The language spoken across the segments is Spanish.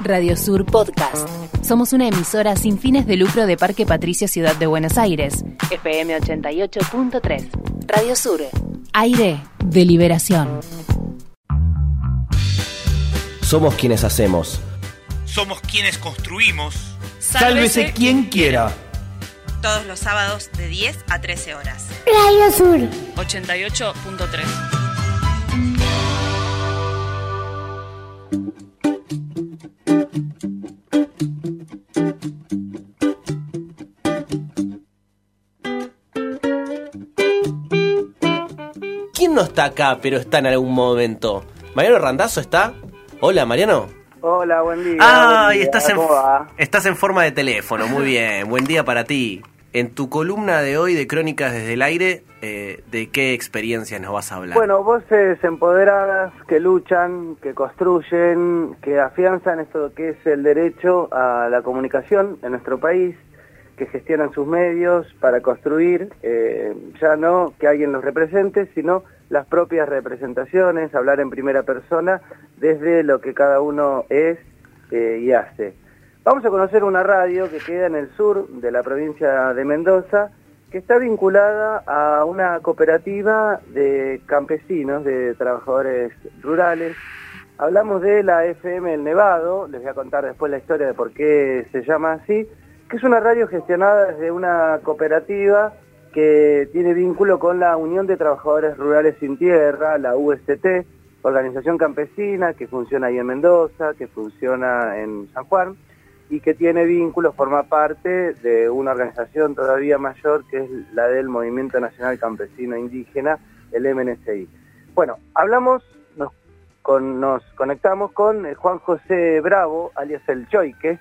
Radio Sur Podcast. Somos una emisora sin fines de lucro de Parque Patricio Ciudad de Buenos Aires. FM 88.3. Radio Sur. Aire de liberación. Somos quienes hacemos. Somos quienes construimos. Sálvese quien quiera. Todos los sábados de 10 a 13 horas. Radio Sur. 88.3. acá, pero está en algún momento? ¿Mariano Randazo está? Hola, Mariano. Hola, buen día. Ah, buen día. estás en, estás en forma de teléfono, muy bien. Buen día para ti. En tu columna de hoy de Crónicas desde el aire, eh, ¿de qué experiencias nos vas a hablar? Bueno, voces empoderadas que luchan, que construyen, que afianzan esto que es el derecho a la comunicación en nuestro país, que gestionan sus medios para construir, eh, ya no que alguien los represente, sino las propias representaciones, hablar en primera persona desde lo que cada uno es eh, y hace. Vamos a conocer una radio que queda en el sur de la provincia de Mendoza, que está vinculada a una cooperativa de campesinos, de trabajadores rurales. Hablamos de la FM El Nevado, les voy a contar después la historia de por qué se llama así, que es una radio gestionada desde una cooperativa que tiene vínculo con la Unión de Trabajadores Rurales Sin Tierra, la UST, organización campesina que funciona ahí en Mendoza, que funciona en San Juan y que tiene vínculo, forma parte de una organización todavía mayor que es la del Movimiento Nacional Campesino Indígena, el MNCI. Bueno, hablamos, nos, con, nos conectamos con eh, Juan José Bravo, alias el Choique.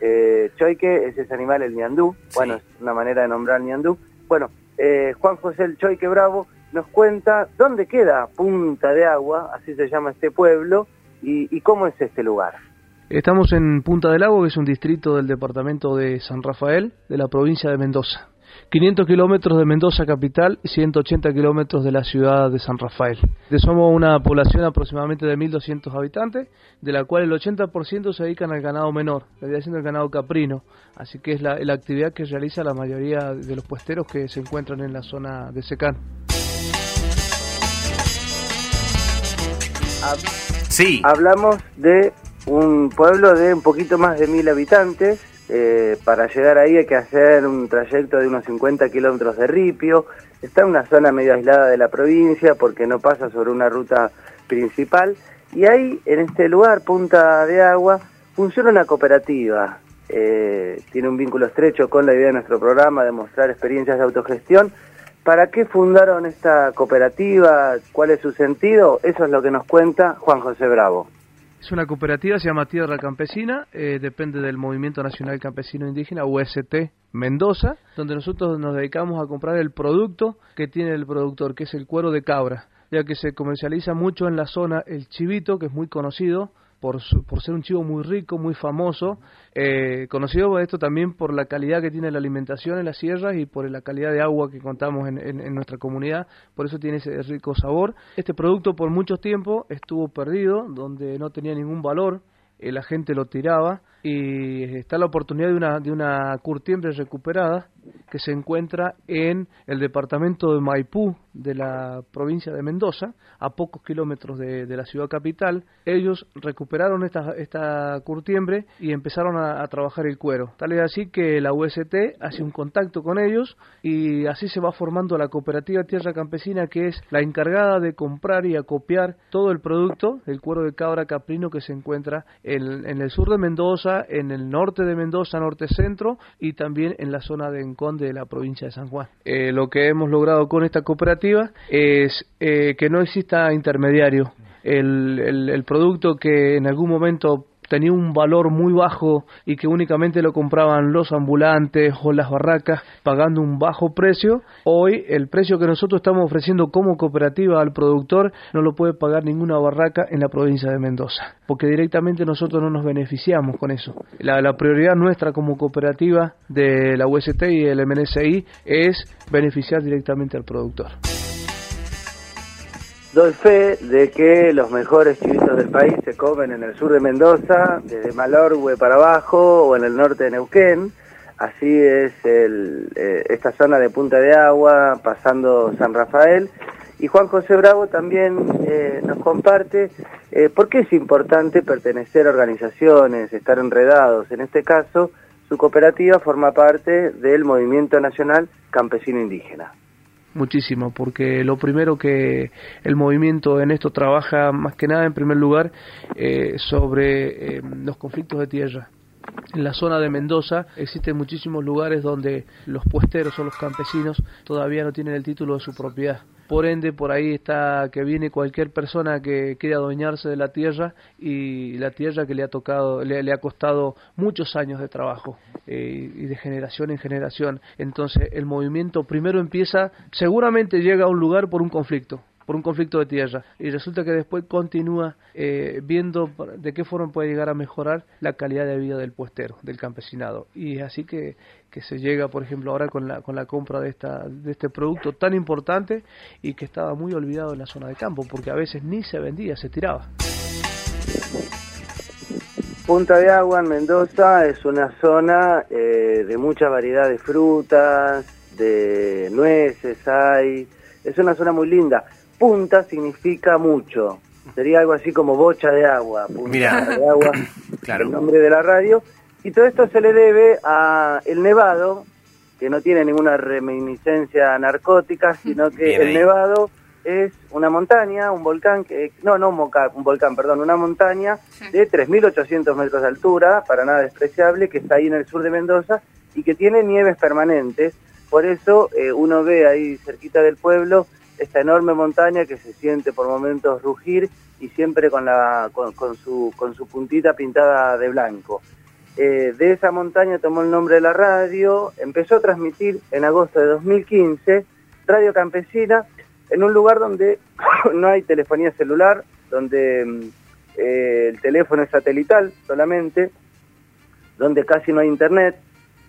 Eh, Choique es ese animal, el ñandú, Sí. bueno, es una manera de nombrar ñandú. Bueno, eh, Juan José el Choique Bravo nos cuenta dónde queda Punta de Agua, así se llama este pueblo, y, y cómo es este lugar. Estamos en Punta del Lago, que es un distrito del departamento de San Rafael, de la provincia de Mendoza. 500 kilómetros de Mendoza capital y 180 kilómetros de la ciudad de San Rafael. De- Somos una población aproximadamente de 1.200 habitantes, de la cual el 80% se dedican al ganado menor, vendría siendo el ganado caprino. Así que es la, la actividad que realiza la mayoría de los puesteros que se encuentran en la zona de secano. sí, Hablamos de un pueblo de un poquito más de mil habitantes. Eh, para llegar ahí hay que hacer un trayecto de unos 50 kilómetros de ripio. Está en una zona medio aislada de la provincia porque no pasa sobre una ruta principal. Y ahí, en este lugar, Punta de Agua, funciona una cooperativa. Eh, tiene un vínculo estrecho con la idea de nuestro programa de mostrar experiencias de autogestión. ¿Para qué fundaron esta cooperativa? ¿Cuál es su sentido? Eso es lo que nos cuenta Juan José Bravo. Es una cooperativa, se llama Tierra Campesina, eh, depende del Movimiento Nacional Campesino Indígena, UST Mendoza, donde nosotros nos dedicamos a comprar el producto que tiene el productor, que es el cuero de cabra, ya que se comercializa mucho en la zona el chivito, que es muy conocido por, su- por ser un chivo muy rico, muy famoso, eh, conocido esto también por la calidad que tiene la alimentación en las sierras y por la calidad de agua que contamos en nuestra comunidad, por eso tiene ese rico sabor. Este producto por mucho tiempo estuvo perdido, donde no tenía ningún valor, eh, la gente lo tiraba y está la oportunidad de una, de una curtiembre recuperada que se encuentra en el departamento de Maipú de la provincia de Mendoza, a pocos kilómetros de, de la ciudad capital. Ellos recuperaron esta, esta curtiembre y empezaron a, trabajar el cuero. Tal es así que la UST hace un contacto con ellos y así se va formando la cooperativa Tierra Campesina que es la encargada de comprar y acopiar todo el producto del cuero de cabra caprino que se encuentra en, en el sur de Mendoza, en el norte de Mendoza, norte centro y también en la zona de Encón de la provincia de San Juan. Eh, lo que hemos logrado con esta cooperativa es eh, que no exista intermediario. El- el producto que en algún momento tenía un valor muy bajo y que únicamente lo compraban los ambulantes o las barracas pagando un bajo precio, hoy el precio que nosotros estamos ofreciendo como cooperativa al productor no lo puede pagar ninguna barraca en la provincia de Mendoza, porque directamente nosotros no nos beneficiamos con eso. La, prioridad nuestra como cooperativa de la UST y el MNCI es beneficiar directamente al productor. Doy fe de que los mejores chivitos del país se comen en el sur de Mendoza, desde Malorgue para abajo o en el norte de Neuquén. Así es eh, esta zona de Punta de Agua, pasando San Rafael. Y Juan José Bravo también eh, nos comparte eh, por qué es importante pertenecer a organizaciones, estar enredados. En este caso, su cooperativa forma parte del Movimiento Nacional Campesino Indígena muchísimo, porque lo primero que el movimiento en esto trabaja más que nada, en primer lugar, eh, sobre eh, los conflictos de tierra. En la zona de Mendoza existen muchísimos lugares donde los puesteros o los campesinos todavía no tienen el título de su propiedad. Por ende, por ahí está que viene cualquier persona que quiere adueñarse de la tierra y la tierra que le ha tocado, le, ha costado muchos años de trabajo eh, y de generación en generación. Entonces, el movimiento primero empieza, seguramente llega a un lugar por un conflicto por un conflicto de tierra y resulta que después continúa eh, viendo de qué forma puede llegar a mejorar la calidad de vida del puestero, del campesinado. Y así que, que se llega, por ejemplo, ahora con la, con la compra de, esta, de este producto tan importante y que estaba muy olvidado en la zona de campo, porque a veces ni se vendía, se tiraba. Punta de Agua en Mendoza es una zona eh, de mucha variedad de frutas, de nueces hay, es una zona muy linda punta significa mucho. Sería algo así como bocha de agua, punta de agua, el nombre de la radio. Y todo esto se le debe a el Nevado, que no tiene ninguna reminiscencia narcótica, sino que el Nevado es una montaña, un volcán, que no, no un volcán, un volcán perdón, una montaña de 3.800 metros de altura, para nada despreciable, que está ahí en el sur de Mendoza y que tiene nieves permanentes. Por eso eh, uno ve ahí cerquita del pueblo esta enorme montaña que se siente por momentos rugir y siempre con, la, con, su, con su puntita pintada de blanco. Eh, de esa montaña tomó el nombre de la radio, empezó a transmitir en agosto de 2015 Radio Campesina en un lugar donde no hay telefonía celular, donde mm, eh, el teléfono es satelital solamente, donde casi no hay internet.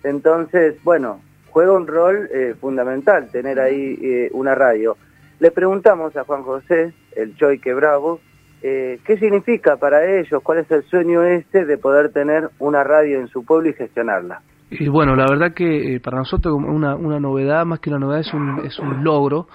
Entonces, bueno, juega un rol eh, fundamental tener ahí una radio. Le preguntamos a Juan José, el Choique Bravo, eh, ¿qué significa para ellos? ¿Cuál es el sueño este de poder tener una radio en su pueblo y gestionarla? Y bueno, la verdad que eh, para nosotros una, una novedad, más que una novedad, es un, es un logro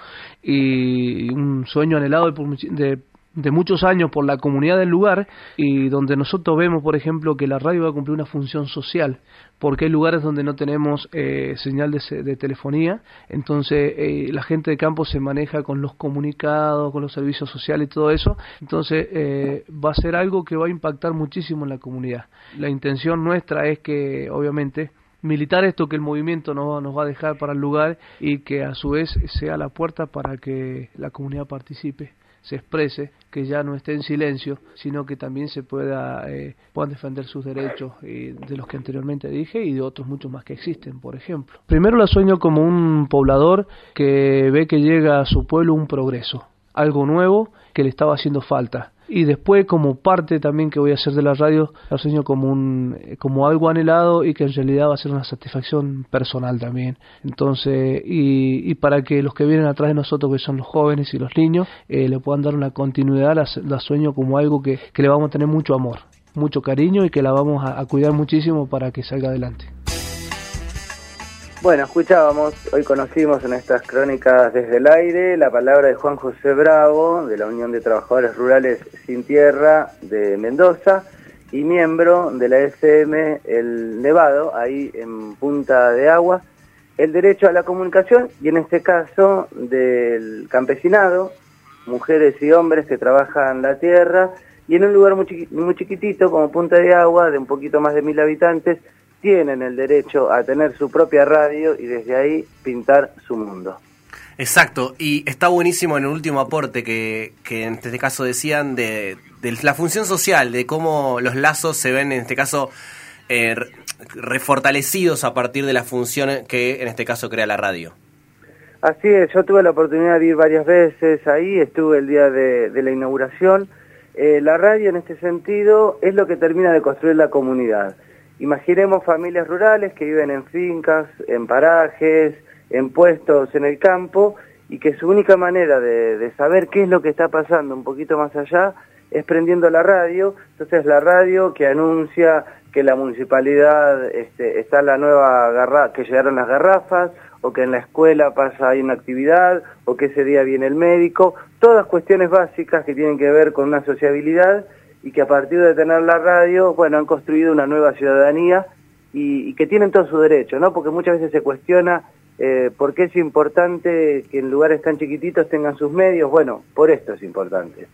y un sueño anhelado de, de de muchos años por la comunidad del lugar y donde nosotros vemos, por ejemplo, que la radio va a cumplir una función social, porque hay lugares donde no tenemos eh, señal de, telefonía, entonces eh, la gente de campo se maneja con los comunicados, con los servicios sociales y todo eso, entonces eh, va a ser algo que va a impactar muchísimo en la comunidad. La intención nuestra es que, obviamente, militar esto que el movimiento nos, nos va a dejar para el lugar y que a su vez sea la puerta para que la comunidad participe se exprese, que ya no esté en silencio, sino que también se pueda eh, puedan defender sus derechos de los que anteriormente dije y de otros muchos más que existen, por ejemplo. Primero la sueño como un poblador que ve que llega a su pueblo un progreso, algo nuevo que le estaba haciendo falta y después como parte también que voy a hacer de la radio la sueño como un como algo anhelado y que en realidad va a ser una satisfacción personal también. Entonces y, y para que los que vienen atrás de nosotros que son los jóvenes y los niños eh, le puedan dar una continuidad la, sueño como algo que, que, le vamos a tener mucho amor mucho cariño y que la vamos a cuidar muchísimo para que salga adelante bueno, escuchábamos, hoy conocimos en estas crónicas desde el aire la palabra de Juan José Bravo, de la Unión de Trabajadores Rurales Sin Tierra de Mendoza, y miembro de la SM El Nevado, ahí en Punta de Agua, el derecho a la comunicación y en este caso del campesinado, mujeres y hombres que trabajan la tierra, y en un lugar muy, chiquitito como Punta de Agua, de un poquito más de mil habitantes, tienen el derecho a tener su propia radio y desde ahí pintar su mundo. Exacto, y está buenísimo en el último aporte que, que en este caso decían de, la función social, de cómo los lazos se ven en este caso eh, refortalecidos a partir de la función que en este caso crea la radio. Así es, yo tuve la oportunidad de ir varias veces ahí, estuve el día de, la inauguración. Eh, la radio en este sentido es lo que termina de construir la comunidad. Imaginemos familias rurales que viven en fincas, en parajes, en puestos en el campo y que su única manera de, saber qué es lo que está pasando un poquito más allá es prendiendo la radio, entonces la radio que anuncia que la municipalidad este, está la nueva garra que llegaron las garrafas, o que en la escuela pasa hay una actividad, o que ese día viene el médico, todas cuestiones básicas que tienen que ver con una sociabilidad y que a partir de tener la radio, bueno, han construido una nueva ciudadanía y, y que tienen todo su derecho, ¿no? Porque muchas veces se cuestiona eh, por qué es importante que en lugares tan chiquititos tengan sus medios. Bueno, por esto es importante.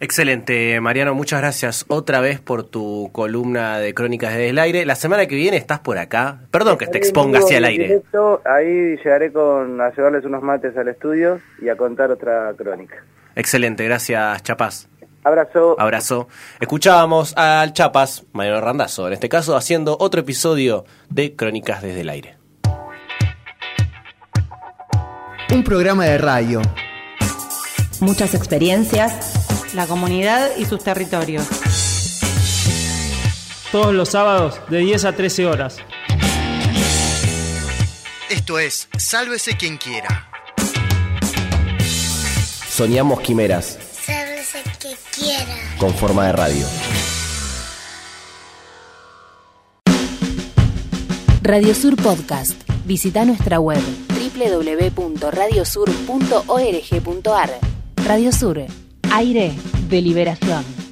Excelente, Mariano, muchas gracias otra vez por tu columna de Crónicas desde el aire. La semana que viene estás por acá. Perdón que te exponga hacia el aire. Directo, ahí llegaré con, a llevarles unos mates al estudio y a contar otra crónica. Excelente, gracias, Chapaz. Abrazo. Abrazo. Escuchábamos al Chapas, Mariano Randazo, en este caso haciendo otro episodio de Crónicas desde el aire. Un programa de radio. Muchas experiencias. La comunidad y sus territorios. Todos los sábados de 10 a 13 horas. Esto es Sálvese quien quiera. Soñamos quimeras. Con forma de radio. Radio Sur Podcast. Visita nuestra web www.radiosur.org.ar. Radio Sur. Aire de liberación.